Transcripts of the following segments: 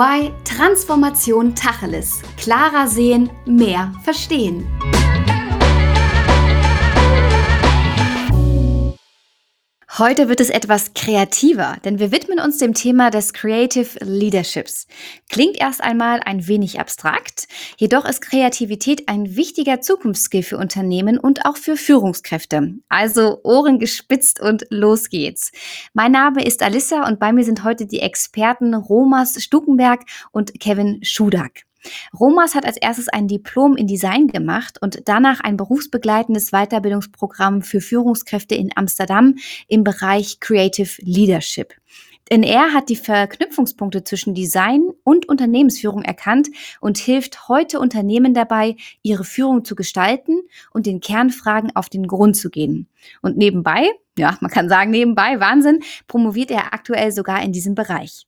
EY Transformation Tacheles. Klarer sehen, mehr verstehen. Heute wird es etwas kreativer, denn wir widmen uns dem Thema des Creative Leaderships. Klingt erst einmal ein wenig abstrakt, jedoch ist Kreativität ein wichtiger Zukunftsskill für Unternehmen und auch für Führungskräfte. Also Ohren gespitzt und los geht's. Mein Name ist Alissa und bei mir sind heute die Experten Romas Stukenberg und Kevin Schudak. Romas hat als erstes ein Diplom in Design gemacht und danach ein berufsbegleitendes Weiterbildungsprogramm für Führungskräfte in Amsterdam im Bereich Creative Leadership. Denn er hat die Verknüpfungspunkte zwischen Design und Unternehmensführung erkannt und hilft heute Unternehmen dabei, ihre Führung zu gestalten und den Kernfragen auf den Grund zu gehen. Und nebenbei, ja, man kann sagen nebenbei, Wahnsinn, promoviert er aktuell sogar in diesem Bereich.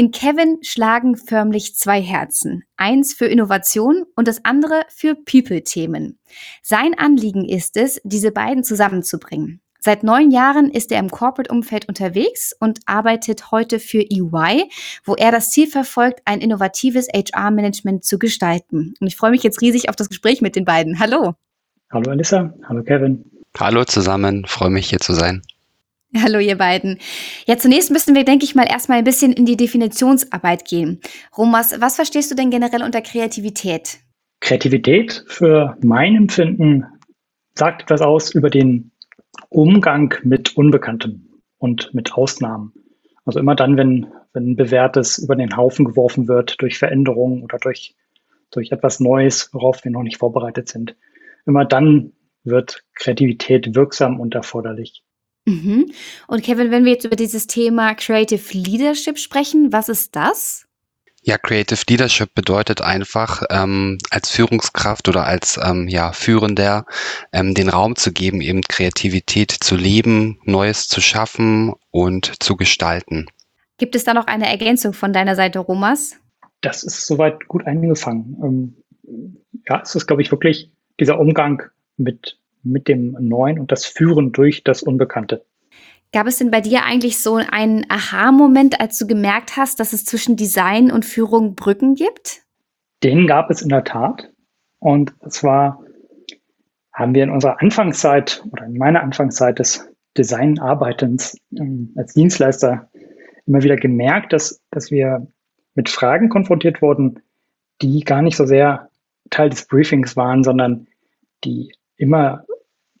In Kevin schlagen förmlich zwei Herzen. Eins für Innovation und das andere für People-Themen. Sein Anliegen ist es, diese beiden zusammenzubringen. Seit neun Jahren ist er im Corporate-Umfeld unterwegs und arbeitet heute für EY, wo er das Ziel verfolgt, ein innovatives HR-Management zu gestalten. Und ich freue mich jetzt riesig auf das Gespräch mit den beiden. Hallo. Hallo Alissa, hallo Kevin. Hallo zusammen, freue mich hier zu sein. Hallo ihr beiden. Ja, zunächst müssen wir, denke ich mal, erstmal ein bisschen in die Definitionsarbeit gehen. Romas, was verstehst du denn generell unter Kreativität? Kreativität für mein Empfinden sagt etwas aus über den Umgang mit Unbekanntem und mit Ausnahmen. Also immer dann, wenn, wenn Bewährtes über den Haufen geworfen wird durch Veränderungen oder durch, durch etwas Neues, worauf wir noch nicht vorbereitet sind. Immer dann wird Kreativität wirksam und erforderlich. Mhm. Und Kevin, wenn wir jetzt über dieses Thema Creative Leadership sprechen, was ist das? Ja, Creative Leadership bedeutet einfach, ähm, als Führungskraft oder als ähm, ja, Führender ähm, den Raum zu geben, eben Kreativität zu leben, Neues zu schaffen und zu gestalten. Gibt es da noch eine Ergänzung von deiner Seite, Romas? Das ist soweit gut eingefangen. Ähm, ja, es ist, glaube ich, wirklich dieser Umgang mit mit dem Neuen und das Führen durch das Unbekannte. Gab es denn bei dir eigentlich so einen Aha-Moment, als du gemerkt hast, dass es zwischen Design und Führung Brücken gibt? Den gab es in der Tat. Und zwar haben wir in unserer Anfangszeit oder in meiner Anfangszeit des Designarbeitens ähm, als Dienstleister immer wieder gemerkt, dass, dass wir mit Fragen konfrontiert wurden, die gar nicht so sehr Teil des Briefings waren, sondern die immer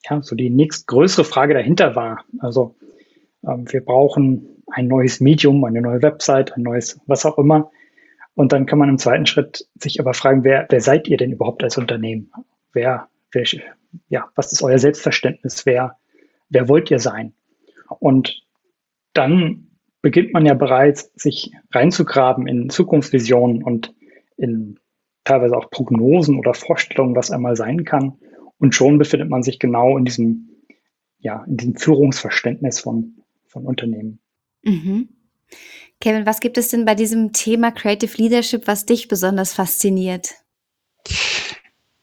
ja, so die nächstgrößere Frage dahinter war. Also wir brauchen ein neues Medium, eine neue Website, ein neues was auch immer. Und dann kann man im zweiten Schritt sich aber fragen, wer, wer seid ihr denn überhaupt als Unternehmen? Wer, wer, ja, was ist euer Selbstverständnis? Wer, wer wollt ihr sein? Und dann beginnt man ja bereits, sich reinzugraben in Zukunftsvisionen und in teilweise auch Prognosen oder Vorstellungen, was einmal sein kann. Und schon befindet man sich genau in diesem, ja, in diesem Führungsverständnis von, von Unternehmen. Mhm. Kevin, was gibt es denn bei diesem Thema Creative Leadership, was dich besonders fasziniert?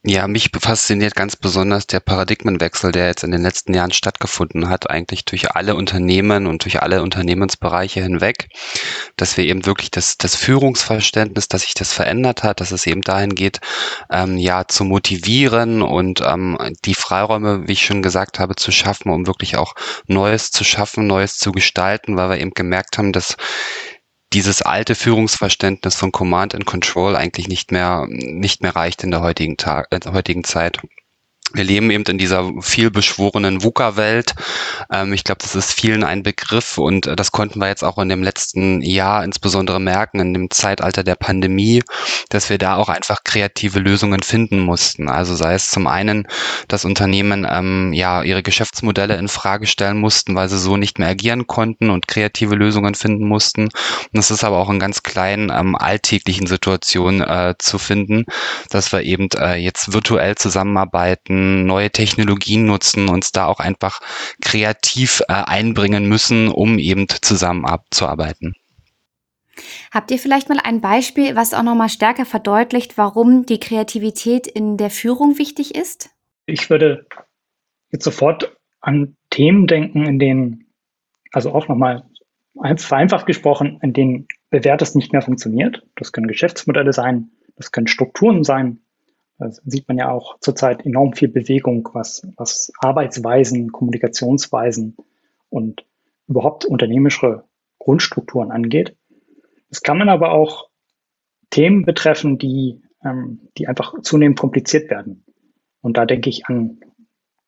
Ja, mich fasziniert ganz besonders der Paradigmenwechsel, der jetzt in den letzten Jahren stattgefunden hat, eigentlich durch alle Unternehmen und durch alle Unternehmensbereiche hinweg, dass wir eben wirklich das, das Führungsverständnis, dass sich das verändert hat, dass es eben dahin geht, ähm, ja, zu motivieren und ähm, die Freiräume, wie ich schon gesagt habe, zu schaffen, um wirklich auch Neues zu schaffen, Neues zu gestalten, weil wir eben gemerkt haben, dass dieses alte Führungsverständnis von Command and Control eigentlich nicht mehr, nicht mehr reicht in der heutigen, Tag, äh, heutigen Zeit wir leben eben in dieser vielbeschworenen VUCA-Welt. Ähm, ich glaube, das ist vielen ein Begriff und äh, das konnten wir jetzt auch in dem letzten Jahr insbesondere merken, in dem Zeitalter der Pandemie, dass wir da auch einfach kreative Lösungen finden mussten. Also sei es zum einen, dass Unternehmen ähm, ja ihre Geschäftsmodelle in Frage stellen mussten, weil sie so nicht mehr agieren konnten und kreative Lösungen finden mussten. Und das ist aber auch in ganz kleinen ähm, alltäglichen Situationen äh, zu finden, dass wir eben äh, jetzt virtuell zusammenarbeiten neue Technologien nutzen, uns da auch einfach kreativ äh, einbringen müssen, um eben zusammen abzuarbeiten. Habt ihr vielleicht mal ein Beispiel, was auch nochmal stärker verdeutlicht, warum die Kreativität in der Führung wichtig ist? Ich würde jetzt sofort an Themen denken, in denen, also auch nochmal vereinfacht gesprochen, in denen Bewährtes nicht mehr funktioniert. Das können Geschäftsmodelle sein, das können Strukturen sein. Da sieht man ja auch zurzeit enorm viel Bewegung, was, was Arbeitsweisen, Kommunikationsweisen und überhaupt unternehmische Grundstrukturen angeht. Es kann man aber auch Themen betreffen, die, ähm, die einfach zunehmend kompliziert werden. Und da denke ich an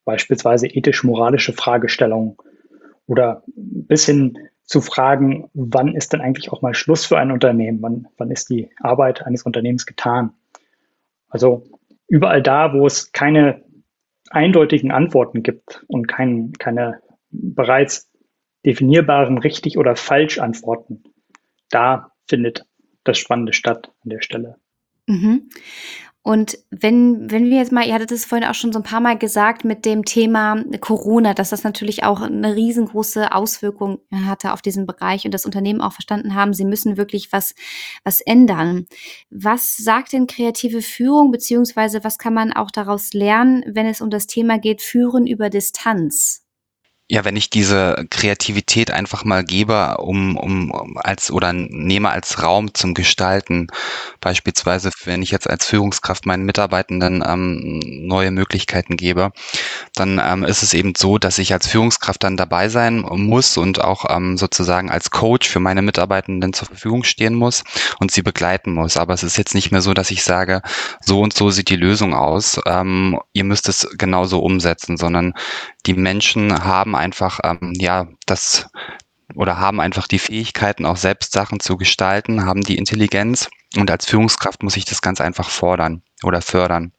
beispielsweise ethisch-moralische Fragestellungen oder bis hin zu fragen, wann ist denn eigentlich auch mal Schluss für ein Unternehmen? Wann, wann ist die Arbeit eines Unternehmens getan? Also überall da, wo es keine eindeutigen Antworten gibt und kein, keine bereits definierbaren richtig oder falsch Antworten, da findet das Spannende statt an der Stelle. Mhm. Und wenn, wenn wir jetzt mal, ihr hattet es vorhin auch schon so ein paar Mal gesagt mit dem Thema Corona, dass das natürlich auch eine riesengroße Auswirkung hatte auf diesen Bereich und das Unternehmen auch verstanden haben, sie müssen wirklich was, was ändern. Was sagt denn kreative Führung, beziehungsweise was kann man auch daraus lernen, wenn es um das Thema geht, Führen über Distanz? Ja, wenn ich diese Kreativität einfach mal gebe, um, um, als oder nehme als Raum zum Gestalten, beispielsweise wenn ich jetzt als Führungskraft meinen Mitarbeitenden ähm, neue Möglichkeiten gebe, dann ähm, ist es eben so, dass ich als Führungskraft dann dabei sein muss und auch ähm, sozusagen als Coach für meine Mitarbeitenden zur Verfügung stehen muss und sie begleiten muss. Aber es ist jetzt nicht mehr so, dass ich sage, so und so sieht die Lösung aus, ähm, ihr müsst es genauso umsetzen, sondern die Menschen haben einfach, ähm, ja, das oder haben einfach die Fähigkeiten, auch selbst Sachen zu gestalten, haben die Intelligenz und als Führungskraft muss ich das ganz einfach fordern oder fördern.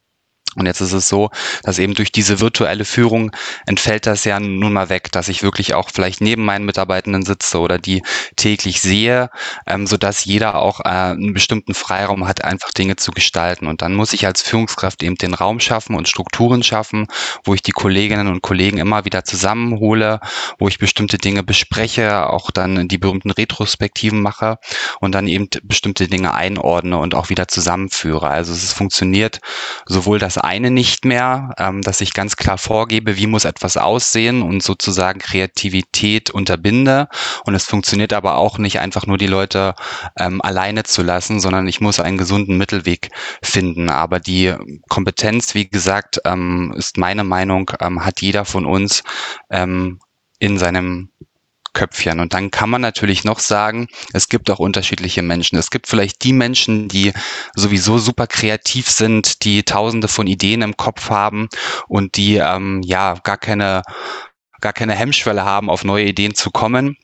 Und jetzt ist es so, dass eben durch diese virtuelle Führung entfällt das ja nun mal weg, dass ich wirklich auch vielleicht neben meinen Mitarbeitenden sitze oder die täglich sehe, ähm, so dass jeder auch äh, einen bestimmten Freiraum hat, einfach Dinge zu gestalten. Und dann muss ich als Führungskraft eben den Raum schaffen und Strukturen schaffen, wo ich die Kolleginnen und Kollegen immer wieder zusammenhole, wo ich bestimmte Dinge bespreche, auch dann die berühmten Retrospektiven mache und dann eben bestimmte Dinge einordne und auch wieder zusammenführe. Also es funktioniert sowohl das eine nicht mehr, ähm, dass ich ganz klar vorgebe, wie muss etwas aussehen und sozusagen Kreativität unterbinde. Und es funktioniert aber auch nicht einfach nur die Leute ähm, alleine zu lassen, sondern ich muss einen gesunden Mittelweg finden. Aber die Kompetenz, wie gesagt, ähm, ist meine Meinung, ähm, hat jeder von uns ähm, in seinem Köpfchen. Und dann kann man natürlich noch sagen, es gibt auch unterschiedliche Menschen. Es gibt vielleicht die Menschen, die sowieso super kreativ sind, die tausende von Ideen im Kopf haben und die ähm, ja gar keine gar keine Hemmschwelle haben, auf neue Ideen zu kommen.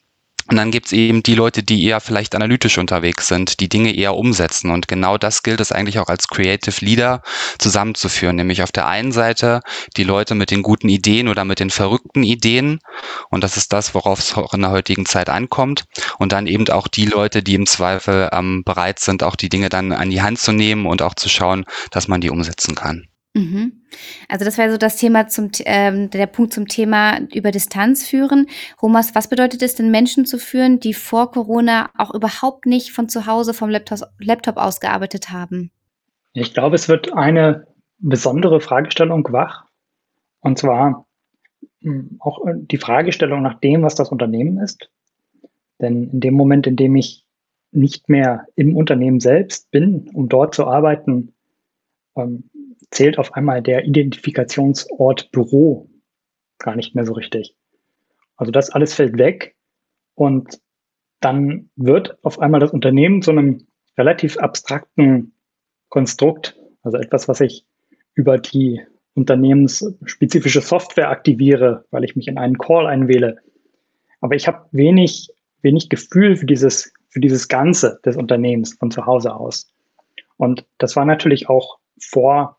Und dann gibt's eben die Leute, die eher vielleicht analytisch unterwegs sind, die Dinge eher umsetzen. Und genau das gilt es eigentlich auch als Creative Leader zusammenzuführen. Nämlich auf der einen Seite die Leute mit den guten Ideen oder mit den verrückten Ideen. Und das ist das, worauf es auch in der heutigen Zeit ankommt. Und dann eben auch die Leute, die im Zweifel ähm, bereit sind, auch die Dinge dann an die Hand zu nehmen und auch zu schauen, dass man die umsetzen kann. Mhm. Also das wäre so das Thema zum ähm, der Punkt zum Thema über Distanz führen. Romas, was bedeutet es denn Menschen zu führen, die vor Corona auch überhaupt nicht von zu Hause vom Laptop, Laptop aus gearbeitet haben? Ich glaube, es wird eine besondere Fragestellung wach. Und zwar hm, auch äh, die Fragestellung nach dem, was das Unternehmen ist. Denn in dem Moment, in dem ich nicht mehr im Unternehmen selbst bin, um dort zu arbeiten, ähm, zählt auf einmal der Identifikationsort Büro gar nicht mehr so richtig. Also das alles fällt weg und dann wird auf einmal das Unternehmen zu einem relativ abstrakten Konstrukt, also etwas, was ich über die unternehmensspezifische Software aktiviere, weil ich mich in einen Call einwähle. Aber ich habe wenig, wenig Gefühl für dieses, für dieses Ganze des Unternehmens von zu Hause aus. Und das war natürlich auch vor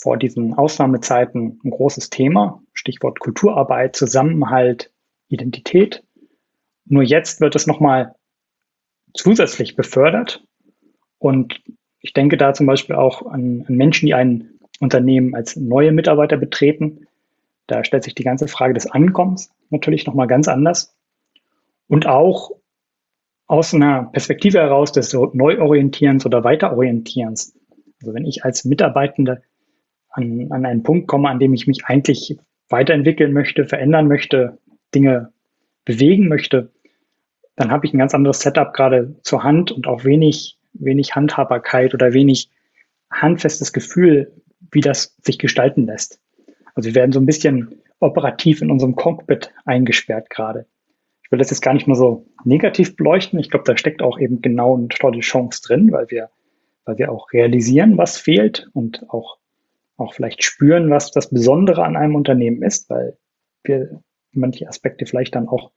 vor diesen Ausnahmezeiten ein großes Thema. Stichwort Kulturarbeit, Zusammenhalt, Identität. Nur jetzt wird es nochmal zusätzlich befördert. Und ich denke da zum Beispiel auch an, an Menschen, die ein Unternehmen als neue Mitarbeiter betreten. Da stellt sich die ganze Frage des Ankommens natürlich nochmal ganz anders. Und auch aus einer Perspektive heraus des Neuorientierens oder Weiterorientierens. Also wenn ich als Mitarbeitende an, an einen Punkt komme, an dem ich mich eigentlich weiterentwickeln möchte, verändern möchte, Dinge bewegen möchte, dann habe ich ein ganz anderes Setup gerade zur Hand und auch wenig, wenig Handhabbarkeit oder wenig handfestes Gefühl, wie das sich gestalten lässt. Also wir werden so ein bisschen operativ in unserem Cockpit eingesperrt gerade. Ich will das jetzt gar nicht mal so negativ beleuchten. Ich glaube, da steckt auch eben genau eine tolle Chance drin, weil wir, weil wir auch realisieren, was fehlt und auch, auch vielleicht spüren, was das Besondere an einem Unternehmen ist, weil wir manche Aspekte vielleicht dann auch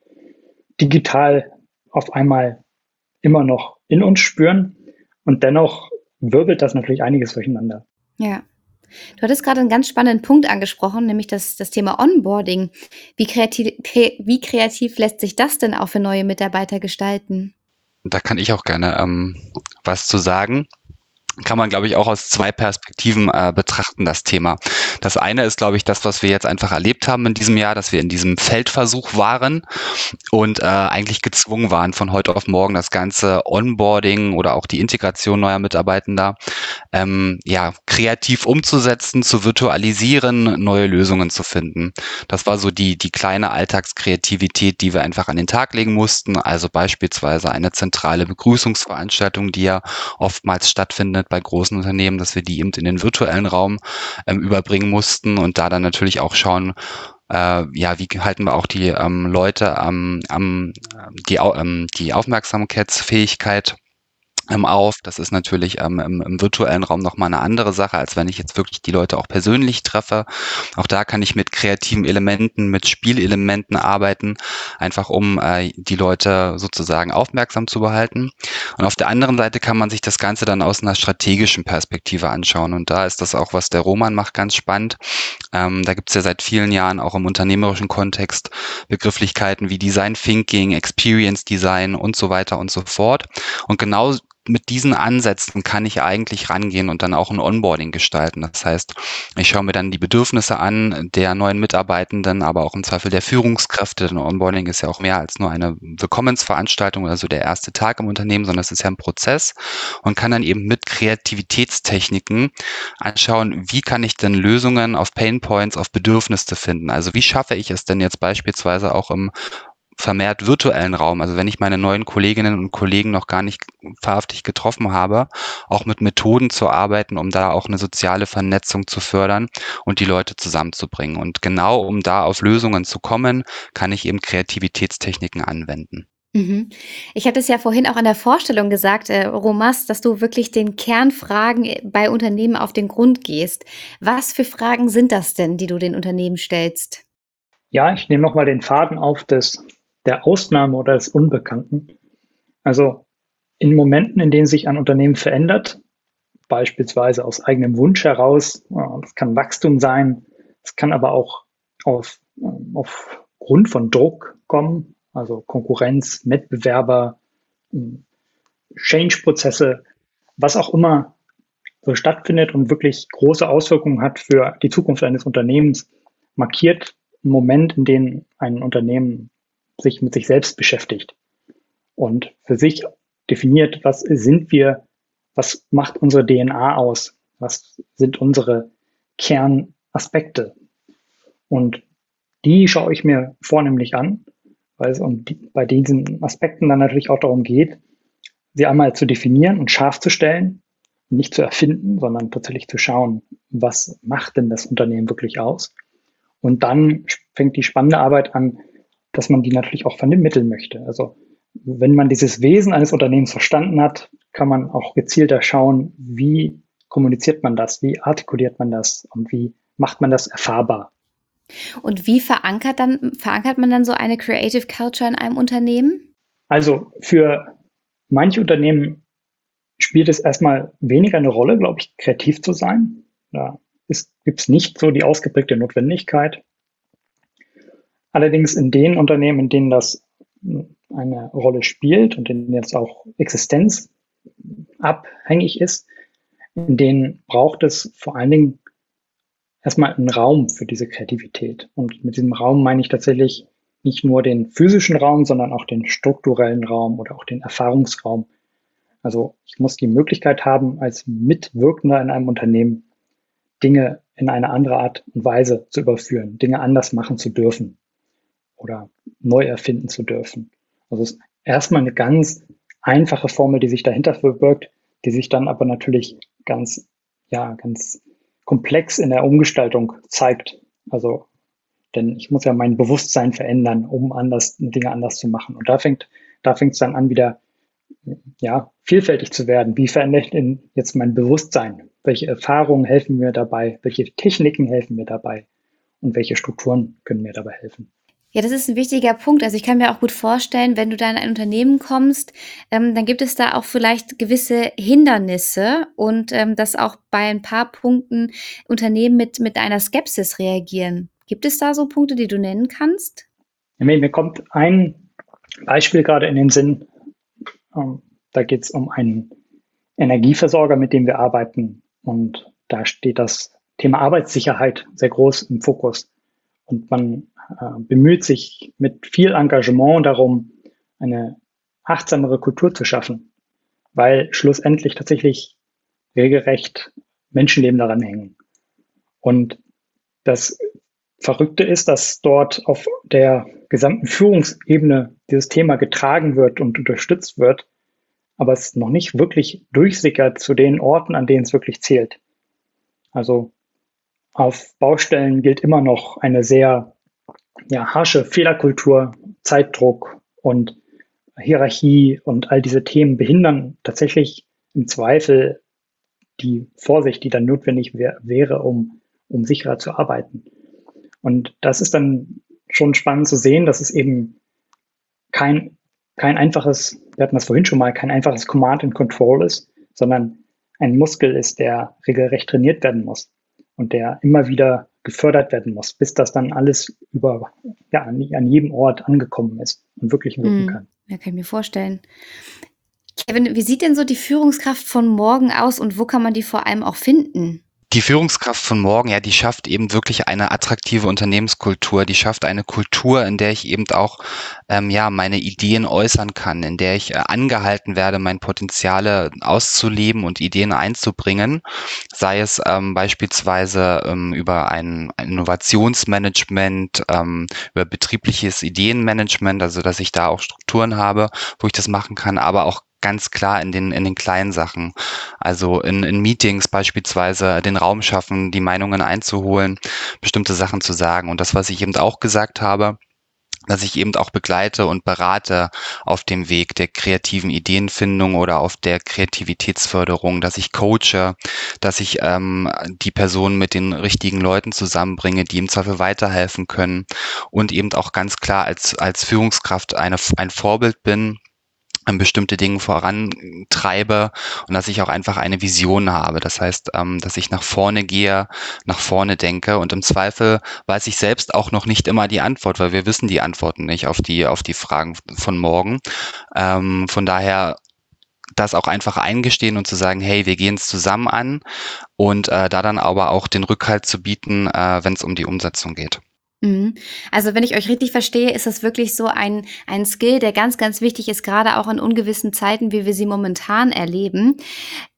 digital auf einmal immer noch in uns spüren. Und dennoch wirbelt das natürlich einiges durcheinander. Ja. Du hattest gerade einen ganz spannenden Punkt angesprochen, nämlich das, das Thema Onboarding. Wie kreativ, wie kreativ lässt sich das denn auch für neue Mitarbeiter gestalten? Da kann ich auch gerne ähm, was zu sagen kann man, glaube ich, auch aus zwei Perspektiven äh, betrachten, das Thema. Das eine ist, glaube ich, das, was wir jetzt einfach erlebt haben in diesem Jahr, dass wir in diesem Feldversuch waren und äh, eigentlich gezwungen waren, von heute auf morgen das ganze Onboarding oder auch die Integration neuer Mitarbeitender ähm, ja, kreativ umzusetzen, zu virtualisieren, neue Lösungen zu finden. Das war so die, die kleine Alltagskreativität, die wir einfach an den Tag legen mussten. Also beispielsweise eine zentrale Begrüßungsveranstaltung, die ja oftmals stattfindet stattfindet bei großen Unternehmen, dass wir die eben in den virtuellen Raum ähm, überbringen mussten und da dann natürlich auch schauen, äh, ja, wie halten wir auch die ähm, Leute am, am die, ähm, die Aufmerksamkeitsfähigkeit. ähm, auf. Das ist natürlich ähm, im, im, virtuellen Raum nochmal eine andere Sache, als wenn ich jetzt wirklich die Leute auch persönlich treffe. Auch da kann ich mit kreativen Elementen, mit Spielelementen arbeiten, einfach um äh, die Leute sozusagen aufmerksam zu behalten. Und auf der anderen Seite kann man sich das Ganze dann aus einer strategischen Perspektive anschauen. Und da ist das auch, was der Roman macht, ganz spannend. Ähm, da gibt es ja seit vielen Jahren auch im unternehmerischen Kontext Begrifflichkeiten wie Design Thinking, Experience Design und so weiter und so fort. Und genau mit diesen Ansätzen kann ich eigentlich rangehen und dann auch ein Onboarding gestalten. Das heißt, ich schaue mir dann die Bedürfnisse an der neuen Mitarbeitenden, aber auch im Zweifel der Führungskräfte. Denn Onboarding ist ja auch mehr als nur eine Willkommensveranstaltung oder so der erste Tag im Unternehmen, sondern es ist ja ein Prozess und kann dann eben mit Kreativitätstechniken anschauen, wie kann ich denn Lösungen auf Pain Points, auf Bedürfnisse finden. Also wie schaffe ich es denn jetzt beispielsweise auch im vermehrt virtuellen Raum, also wenn ich meine neuen Kolleginnen und Kollegen noch gar nicht wahrhaftig getroffen habe, auch mit Methoden zu arbeiten, um da auch eine soziale Vernetzung zu fördern und die Leute zusammenzubringen. Und genau um da auf Lösungen zu kommen, kann ich eben Kreativitätstechniken anwenden. Mhm. Ich hatte es ja vorhin auch an der Vorstellung gesagt, äh, Romas, dass du wirklich den Kernfragen äh, bei Unternehmen auf den Grund gehst. Was für Fragen sind das denn, die du den Unternehmen stellst? Ja, ich nehme nochmal den Faden auf des der Ausnahme oder des Unbekannten. Also in Momenten, in denen sich ein Unternehmen verändert, beispielsweise aus eigenem Wunsch heraus, das kann Wachstum sein, es kann aber auch auf, aufgrund von Druck kommen, also Konkurrenz, Wettbewerber, Change-Prozesse, was auch immer so stattfindet und wirklich große Auswirkungen hat für die Zukunft eines Unternehmens, markiert einen Moment, in dem ein Unternehmen sich mit sich selbst beschäftigt und für sich definiert, was sind wir, was macht unsere DNA aus, was sind unsere Kernaspekte. Und die schaue ich mir vornehmlich an, weil es um die, bei diesen Aspekten dann natürlich auch darum geht, sie einmal zu definieren und scharf zu stellen, nicht zu erfinden, sondern tatsächlich zu schauen, was macht denn das Unternehmen wirklich aus. Und dann fängt die spannende Arbeit an, dass man die natürlich auch vermitteln möchte. Also wenn man dieses Wesen eines Unternehmens verstanden hat, kann man auch gezielter schauen, wie kommuniziert man das, wie artikuliert man das und wie macht man das erfahrbar. Und wie verankert, dann, verankert man dann so eine Creative Culture in einem Unternehmen? Also für manche Unternehmen spielt es erstmal weniger eine Rolle, glaube ich, kreativ zu sein. Da gibt es nicht so die ausgeprägte Notwendigkeit. Allerdings in den Unternehmen, in denen das eine Rolle spielt und in denen jetzt auch Existenz abhängig ist, in denen braucht es vor allen Dingen erstmal einen Raum für diese Kreativität. Und mit diesem Raum meine ich tatsächlich nicht nur den physischen Raum, sondern auch den strukturellen Raum oder auch den Erfahrungsraum. Also ich muss die Möglichkeit haben, als Mitwirkender in einem Unternehmen Dinge in eine andere Art und Weise zu überführen, Dinge anders machen zu dürfen oder neu erfinden zu dürfen. Also es erstmal eine ganz einfache Formel, die sich dahinter verbirgt, die sich dann aber natürlich ganz, ja, ganz komplex in der Umgestaltung zeigt. Also, denn ich muss ja mein Bewusstsein verändern, um anders, Dinge anders zu machen. Und da fängt, da fängt es dann an, wieder, ja, vielfältig zu werden. Wie verändere ich denn jetzt mein Bewusstsein? Welche Erfahrungen helfen mir dabei? Welche Techniken helfen mir dabei? Und welche Strukturen können mir dabei helfen? Ja, das ist ein wichtiger Punkt. Also ich kann mir auch gut vorstellen, wenn du da in ein Unternehmen kommst, ähm, dann gibt es da auch vielleicht gewisse Hindernisse und ähm, dass auch bei ein paar Punkten Unternehmen mit, mit einer Skepsis reagieren. Gibt es da so Punkte, die du nennen kannst? Ja, mir kommt ein Beispiel gerade in den Sinn. Ähm, da geht es um einen Energieversorger, mit dem wir arbeiten. Und da steht das Thema Arbeitssicherheit sehr groß im Fokus. Und man bemüht sich mit viel Engagement darum, eine achtsamere Kultur zu schaffen, weil schlussendlich tatsächlich regelrecht Menschenleben daran hängen. Und das Verrückte ist, dass dort auf der gesamten Führungsebene dieses Thema getragen wird und unterstützt wird, aber es noch nicht wirklich durchsickert zu den Orten, an denen es wirklich zählt. Also auf Baustellen gilt immer noch eine sehr ja, harsche Fehlerkultur, Zeitdruck und Hierarchie und all diese Themen behindern tatsächlich im Zweifel die Vorsicht, die dann notwendig wär, wäre, um, um sicherer zu arbeiten. Und das ist dann schon spannend zu sehen, dass es eben kein, kein einfaches, wir hatten das vorhin schon mal, kein einfaches Command and Control ist, sondern ein Muskel ist, der regelrecht trainiert werden muss und der immer wieder gefördert werden muss, bis das dann alles über, ja, an, an jedem Ort angekommen ist und wirklich wirken mm, kann. Ja, kann ich mir vorstellen. Kevin, wie sieht denn so die Führungskraft von morgen aus und wo kann man die vor allem auch finden? Die Führungskraft von morgen, ja, die schafft eben wirklich eine attraktive Unternehmenskultur. Die schafft eine Kultur, in der ich eben auch ähm, ja meine Ideen äußern kann, in der ich äh, angehalten werde, mein Potenziale auszuleben und Ideen einzubringen. Sei es ähm, beispielsweise ähm, über ein, Innovationsmanagement, ähm, über betriebliches Ideenmanagement, also dass ich da auch Strukturen habe, wo ich das machen kann, aber auch ganz klar in den, in den kleinen Sachen. Also in, in Meetings beispielsweise den Raum schaffen, die Meinungen einzuholen, bestimmte Sachen zu sagen. Und das, was ich eben auch gesagt habe, dass ich eben auch begleite und berate auf dem Weg der kreativen Ideenfindung oder auf der Kreativitätsförderung, dass ich coache, dass ich ähm, die Person mit den richtigen Leuten zusammenbringe, die im Zweifel weiterhelfen können und eben auch ganz klar als, als Führungskraft eine, ein Vorbild bin, bestimmte Dinge vorantreibe und dass ich auch einfach eine Vision habe. Das heißt, ähm, dass ich nach vorne gehe, nach vorne denke und im Zweifel weiß ich selbst auch noch nicht immer die Antwort, weil wir wissen die Antworten nicht auf die, auf die Fragen von morgen. Ähm, von daher das auch einfach eingestehen und zu sagen, hey, wir gehen es zusammen an und äh, da dann aber auch den Rückhalt zu bieten, äh, wenn es um die Umsetzung geht. Mhm. Also wenn ich euch richtig verstehe, ist das wirklich so ein, ein Skill, der ganz, ganz wichtig ist, gerade auch in ungewissen Zeiten, wie wir sie momentan erleben.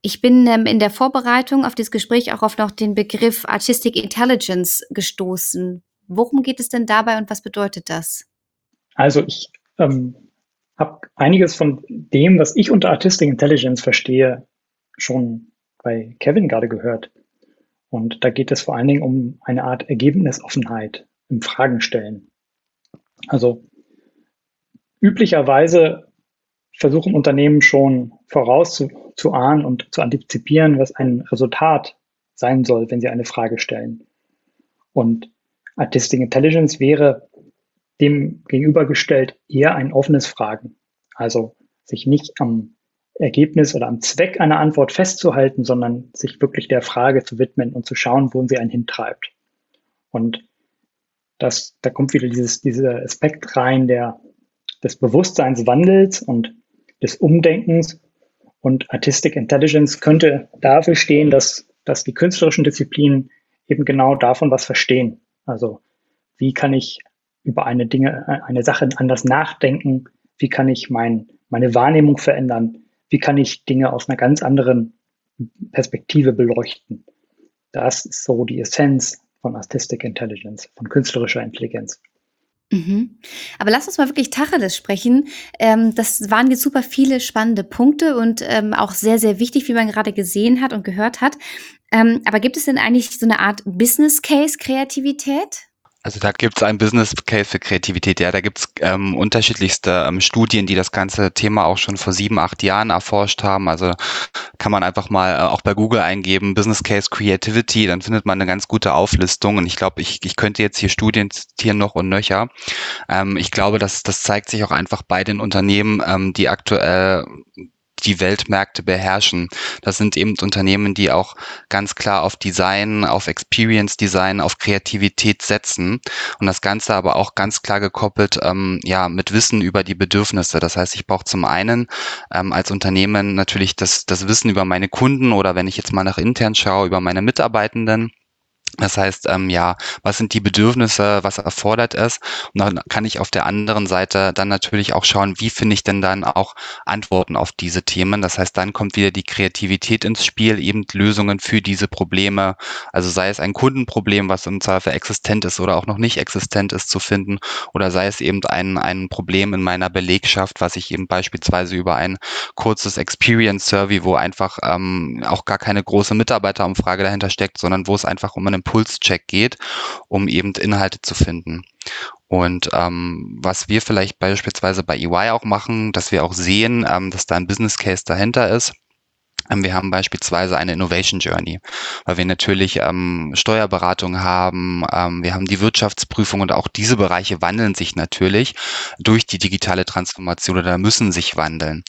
Ich bin ähm, in der Vorbereitung auf dieses Gespräch auch auf noch den Begriff Artistic Intelligence gestoßen. Worum geht es denn dabei und was bedeutet das? Also ich ähm, habe einiges von dem, was ich unter Artistic Intelligence verstehe, schon bei Kevin gerade gehört. Und da geht es vor allen Dingen um eine Art Ergebnisoffenheit im Fragen stellen. Also üblicherweise versuchen Unternehmen schon vorauszuahnen und zu antizipieren, was ein Resultat sein soll, wenn sie eine Frage stellen. Und Artistic Intelligence wäre dem gegenübergestellt eher ein offenes Fragen. Also sich nicht am Ergebnis oder am Zweck einer Antwort festzuhalten, sondern sich wirklich der Frage zu widmen und zu schauen, wo sie einen hintreibt. Und das, da kommt wieder dieses, dieser Aspekt rein der, des Bewusstseinswandels und des Umdenkens. Und Artistic Intelligence könnte dafür stehen, dass, dass die künstlerischen Disziplinen eben genau davon was verstehen. Also wie kann ich über eine Dinge, eine Sache anders nachdenken? Wie kann ich mein, meine Wahrnehmung verändern? Wie kann ich Dinge aus einer ganz anderen Perspektive beleuchten? Das ist so die Essenz von Artistic Intelligence, von künstlerischer Intelligenz. Mhm. Aber lass uns mal wirklich Tacheles sprechen. Ähm, das waren jetzt super viele spannende Punkte und ähm, auch sehr, sehr wichtig, wie man gerade gesehen hat und gehört hat. Ähm, aber gibt es denn eigentlich so eine Art Business Case Kreativität? Also da gibt es ein Business Case für Kreativität. Ja, da gibt es ähm, unterschiedlichste ähm, Studien, die das ganze Thema auch schon vor sieben, acht Jahren erforscht haben. Also kann man einfach mal äh, auch bei Google eingeben, Business Case Creativity, dann findet man eine ganz gute Auflistung. Und ich glaube, ich, ich könnte jetzt hier Studien zitieren noch und nöcher. Ähm, ich glaube, dass das zeigt sich auch einfach bei den Unternehmen, ähm, die aktuell die Weltmärkte beherrschen. Das sind eben Unternehmen, die auch ganz klar auf Design, auf Experience Design, auf Kreativität setzen und das Ganze aber auch ganz klar gekoppelt ähm, ja mit Wissen über die Bedürfnisse. Das heißt, ich brauche zum einen ähm, als Unternehmen natürlich das, das Wissen über meine Kunden oder wenn ich jetzt mal nach intern schaue, über meine Mitarbeitenden. Das heißt, ähm, ja, was sind die Bedürfnisse, was erfordert es? Und dann kann ich auf der anderen Seite dann natürlich auch schauen, wie finde ich denn dann auch Antworten auf diese Themen. Das heißt, dann kommt wieder die Kreativität ins Spiel, eben Lösungen für diese Probleme. Also sei es ein Kundenproblem, was im Zweifel existent ist oder auch noch nicht existent ist, zu finden, oder sei es eben ein, ein Problem in meiner Belegschaft, was ich eben beispielsweise über ein kurzes Experience Survey, wo einfach ähm, auch gar keine große Mitarbeiterumfrage dahinter steckt, sondern wo es einfach um einen Impulscheck geht, um eben Inhalte zu finden. Und ähm, was wir vielleicht beispielsweise bei EY auch machen, dass wir auch sehen, ähm, dass da ein Business Case dahinter ist wir haben beispielsweise eine Innovation Journey, weil wir natürlich ähm, Steuerberatung haben, ähm, wir haben die Wirtschaftsprüfung und auch diese Bereiche wandeln sich natürlich durch die digitale Transformation oder müssen sich wandeln.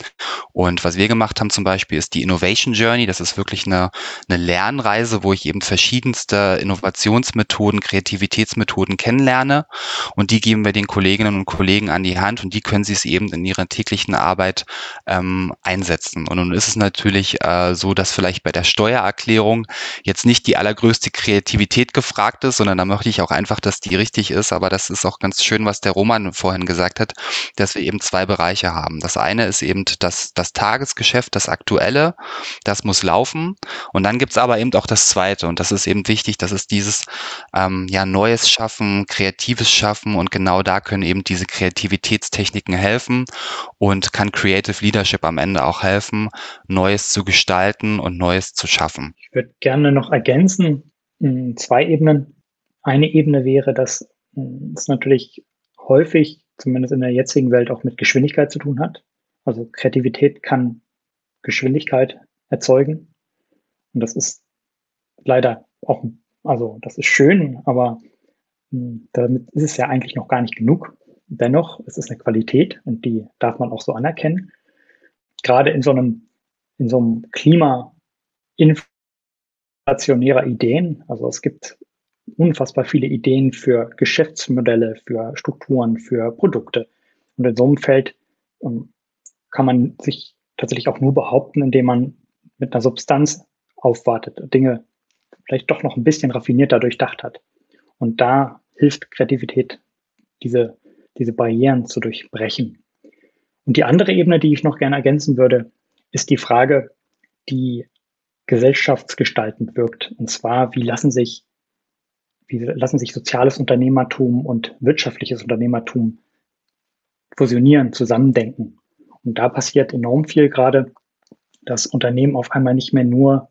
Und was wir gemacht haben zum Beispiel ist die Innovation Journey. Das ist wirklich eine, eine Lernreise, wo ich eben verschiedenste Innovationsmethoden, Kreativitätsmethoden kennenlerne und die geben wir den Kolleginnen und Kollegen an die Hand und die können sie es eben in ihrer täglichen Arbeit ähm, einsetzen. Und nun ist es natürlich äh, so, dass vielleicht bei der Steuererklärung jetzt nicht die allergrößte Kreativität gefragt ist, sondern da möchte ich auch einfach, dass die richtig ist. Aber das ist auch ganz schön, was der Roman vorhin gesagt hat, dass wir eben zwei Bereiche haben. Das eine ist eben das, das Tagesgeschäft, das Aktuelle, das muss laufen. Und dann gibt's aber eben auch das Zweite. Und das ist eben wichtig, das ist dieses ähm, ja, Neues schaffen, Kreatives schaffen. Und genau da können eben diese Kreativitätstechniken helfen und kann Creative Leadership am Ende auch helfen, Neues zu gestalten und Neues zu schaffen. Ich würde gerne noch ergänzen, zwei Ebenen. Eine Ebene wäre, dass es natürlich häufig, zumindest in der jetzigen Welt, auch mit Geschwindigkeit zu tun hat. Also Kreativität kann Geschwindigkeit erzeugen. Und das ist leider auch, also das ist schön, aber damit ist es ja eigentlich noch gar nicht genug. Dennoch, es ist eine Qualität und die darf man auch so anerkennen. Gerade in so einem in so einem Klima inflationärer Ideen. Also es gibt unfassbar viele Ideen für Geschäftsmodelle, für Strukturen, für Produkte. Und in so einem Feld ähm, kann man sich tatsächlich auch nur behaupten, indem man mit einer Substanz aufwartet, Dinge vielleicht doch noch ein bisschen raffinierter durchdacht hat. Und da hilft Kreativität, diese, diese Barrieren zu durchbrechen. Und die andere Ebene, die ich noch gerne ergänzen würde, ist die Frage, die gesellschaftsgestaltend wirkt. Und zwar, wie lassen sich, wie lassen sich soziales Unternehmertum und wirtschaftliches Unternehmertum fusionieren, zusammendenken. Und da passiert enorm viel gerade, dass Unternehmen auf einmal nicht mehr nur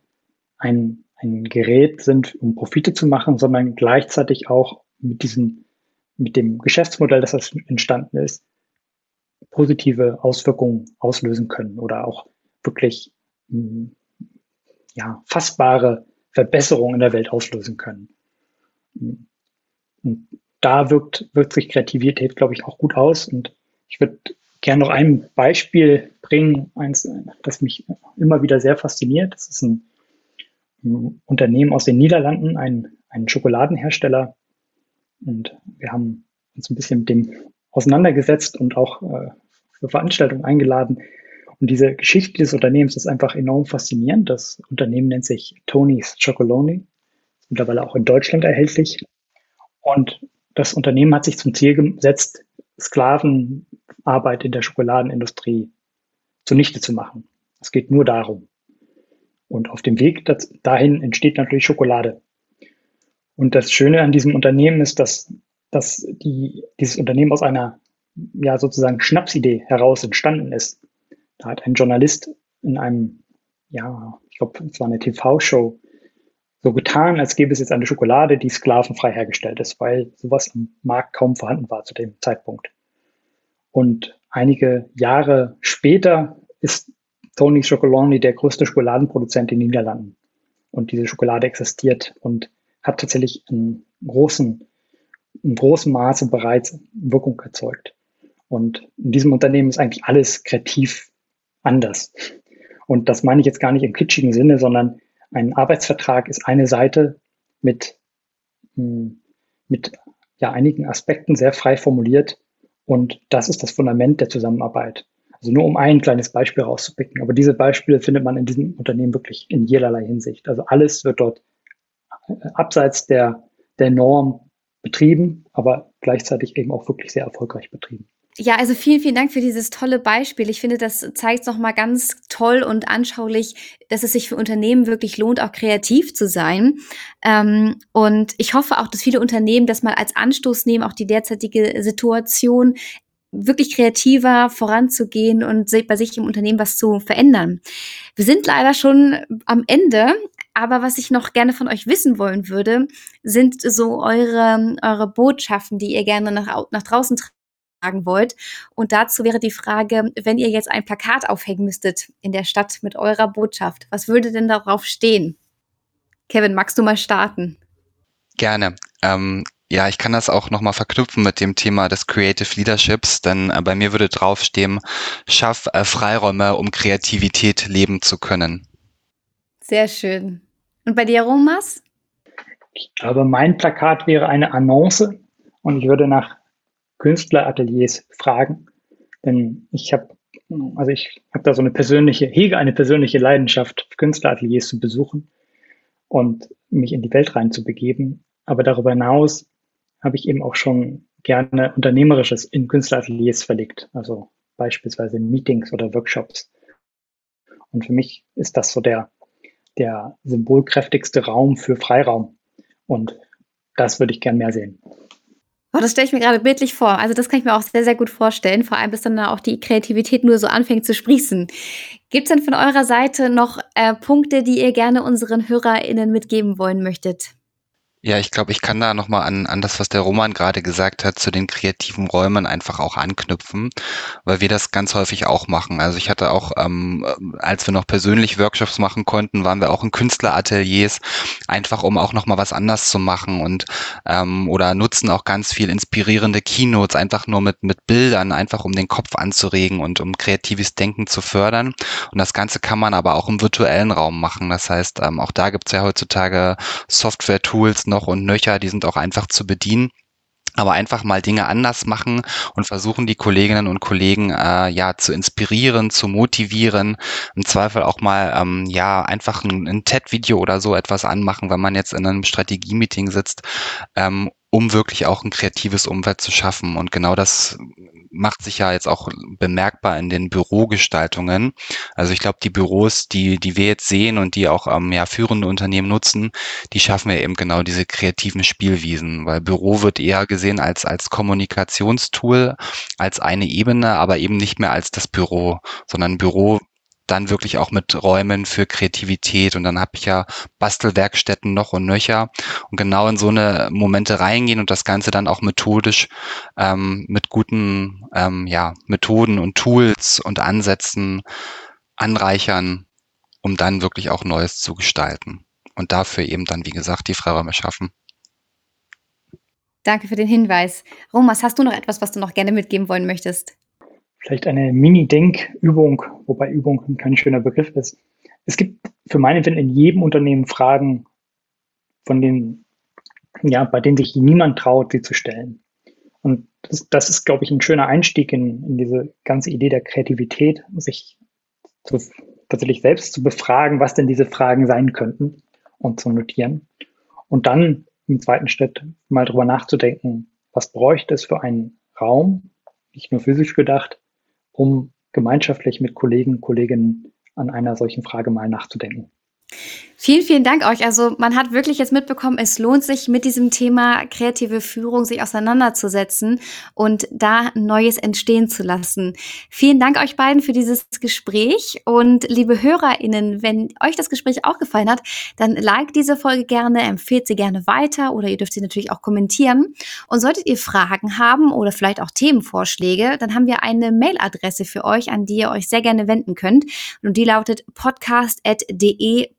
ein, ein Gerät sind, um Profite zu machen, sondern gleichzeitig auch mit diesem, mit dem Geschäftsmodell, das entstanden ist, positive Auswirkungen auslösen können oder auch wirklich hm, ja, fassbare Verbesserungen in der Welt auslösen können. Hm. Und da wirkt, wirkt sich Kreativität, glaube ich, auch gut aus. Und ich würde gerne noch ein Beispiel bringen, eins, das mich immer wieder sehr fasziniert. Das ist ein, ein Unternehmen aus den Niederlanden, ein, ein Schokoladenhersteller. Und wir haben uns ein bisschen mit dem auseinandergesetzt und auch äh, für Veranstaltungen eingeladen. Und diese Geschichte des Unternehmens ist einfach enorm faszinierend. Das Unternehmen nennt sich Tony's Chocoloni, ist mittlerweile auch in Deutschland erhältlich. Und das Unternehmen hat sich zum Ziel gesetzt, Sklavenarbeit in der Schokoladenindustrie zunichte zu machen. Es geht nur darum. Und auf dem Weg dahin entsteht natürlich Schokolade. Und das Schöne an diesem Unternehmen ist, dass dass die, dieses Unternehmen aus einer ja sozusagen Schnapsidee heraus entstanden ist. Da hat ein Journalist in einem, ja, ich glaube, es war eine TV-Show, so getan, als gäbe es jetzt eine Schokolade, die sklavenfrei hergestellt ist, weil sowas am Markt kaum vorhanden war zu dem Zeitpunkt. Und einige Jahre später ist Tony Chocolonely der größte Schokoladenproduzent in den Niederlanden. Und diese Schokolade existiert und hat tatsächlich einen großen, in großem Maße bereits Wirkung erzeugt. Und in diesem Unternehmen ist eigentlich alles kreativ anders. Und das meine ich jetzt gar nicht im kitschigen Sinne, sondern ein Arbeitsvertrag ist eine Seite mit, hm, mit ja, einigen Aspekten sehr frei formuliert. Und das ist das Fundament der Zusammenarbeit. Also nur um ein kleines Beispiel rauszupicken. Aber diese Beispiele findet man in diesem Unternehmen wirklich in jederlei Hinsicht. Also alles wird dort äh, abseits der, der Norm betrieben, aber gleichzeitig eben auch wirklich sehr erfolgreich betrieben. Ja, also vielen, vielen Dank für dieses tolle Beispiel. Ich finde, das zeigt noch mal ganz toll und anschaulich, dass es sich für Unternehmen wirklich lohnt, auch kreativ zu sein. Ähm, und ich hoffe auch, dass viele Unternehmen das mal als Anstoß nehmen, auch die derzeitige Situation wirklich kreativer voranzugehen und bei sich im Unternehmen was zu verändern. Wir sind leider schon am Ende, aber was ich noch gerne von euch wissen wollen würde, sind so eure, eure Botschaften, die ihr gerne nach, nach draußen wollt. Und dazu wäre die Frage, wenn ihr jetzt ein Plakat aufhängen müsstet in der Stadt mit eurer Botschaft, was würde denn darauf stehen? Kevin, magst du mal starten? Gerne. Ähm, ja, ich kann das auch nochmal verknüpfen mit dem Thema des Creative Leaderships, denn äh, bei mir würde draufstehen, schaff äh, Freiräume, um Kreativität leben zu können. Sehr schön. Und bei dir, Romas? Ich glaube, mein Plakat wäre eine Annonce und ich würde nach Künstlerateliers fragen. Denn ich habe, also ich habe da so eine persönliche, hege eine persönliche Leidenschaft, Künstlerateliers zu besuchen und mich in die Welt reinzubegeben. Aber darüber hinaus habe ich eben auch schon gerne Unternehmerisches in Künstlerateliers verlegt, also beispielsweise Meetings oder Workshops. Und für mich ist das so der, der symbolkräftigste Raum für Freiraum. Und das würde ich gern mehr sehen. Oh, das stelle ich mir gerade bildlich vor. Also das kann ich mir auch sehr, sehr gut vorstellen. Vor allem, bis dann auch die Kreativität nur so anfängt zu sprießen. Gibt es denn von eurer Seite noch äh, Punkte, die ihr gerne unseren HörerInnen mitgeben wollen möchtet? Ja, ich glaube, ich kann da nochmal an, an das, was der Roman gerade gesagt hat, zu den kreativen Räumen einfach auch anknüpfen, weil wir das ganz häufig auch machen. Also ich hatte auch, ähm, als wir noch persönlich Workshops machen konnten, waren wir auch in Künstlerateliers, einfach um auch nochmal was anders zu machen und ähm, oder nutzen auch ganz viel inspirierende Keynotes, einfach nur mit, mit Bildern, einfach um den Kopf anzuregen und um kreatives Denken zu fördern. Und das Ganze kann man aber auch im virtuellen Raum machen. Das heißt, ähm, auch da gibt es ja heutzutage Software-Tools, noch und nöcher, die sind auch einfach zu bedienen. Aber einfach mal Dinge anders machen und versuchen die Kolleginnen und Kollegen äh, ja zu inspirieren, zu motivieren, im Zweifel auch mal ähm, ja einfach ein, ein TED-Video oder so etwas anmachen, wenn man jetzt in einem Strategie-Meeting sitzt, ähm, um wirklich auch ein kreatives Umfeld zu schaffen. Und genau das macht sich ja jetzt auch bemerkbar in den Bürogestaltungen. Also ich glaube, die Büros, die, die wir jetzt sehen und die auch ähm, ja, führende Unternehmen nutzen, die schaffen ja eben genau diese kreativen Spielwiesen, weil Büro wird eher gesehen als, als Kommunikationstool, als eine Ebene, aber eben nicht mehr als das Büro, sondern Büro dann wirklich auch mit Räumen für Kreativität und dann habe ich ja Bastelwerkstätten noch und nöcher und genau in so eine Momente reingehen und das Ganze dann auch methodisch ähm, mit guten ähm, ja, Methoden und Tools und Ansätzen anreichern, um dann wirklich auch Neues zu gestalten und dafür eben dann, wie gesagt, die Freiräume schaffen. Danke für den Hinweis. Romas, hast du noch etwas, was du noch gerne mitgeben wollen möchtest? Vielleicht eine Mini-Denkübung, wobei Übung kein schöner Begriff ist. Es gibt für meine Empfinden in jedem Unternehmen Fragen, von denen, ja, bei denen sich niemand traut, sie zu stellen. Und das, das ist, glaube ich, ein schöner Einstieg in, in diese ganze Idee der Kreativität, sich zu, tatsächlich selbst zu befragen, was denn diese Fragen sein könnten und zu notieren. Und dann im zweiten Schritt mal drüber nachzudenken, was bräuchte es für einen Raum, nicht nur physisch gedacht, um gemeinschaftlich mit Kollegen, Kolleginnen an einer solchen Frage mal nachzudenken. Vielen, vielen Dank euch. Also man hat wirklich jetzt mitbekommen, es lohnt sich mit diesem Thema kreative Führung sich auseinanderzusetzen und da Neues entstehen zu lassen. Vielen Dank euch beiden für dieses Gespräch und liebe HörerInnen, wenn euch das Gespräch auch gefallen hat, dann like diese Folge gerne, empfehlt sie gerne weiter oder ihr dürft sie natürlich auch kommentieren. Und solltet ihr Fragen haben oder vielleicht auch Themenvorschläge, dann haben wir eine Mailadresse für euch, an die ihr euch sehr gerne wenden könnt. Und die lautet podcast.de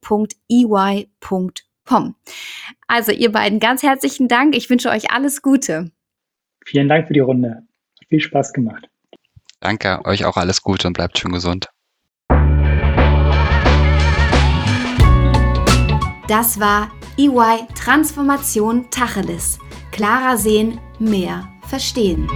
ey.com. Also ihr beiden ganz herzlichen Dank. Ich wünsche euch alles Gute. Vielen Dank für die Runde. Viel Spaß gemacht. Danke, euch auch alles Gute und bleibt schön gesund. Das war EY Transformation Tacheles. Klarer sehen, mehr verstehen.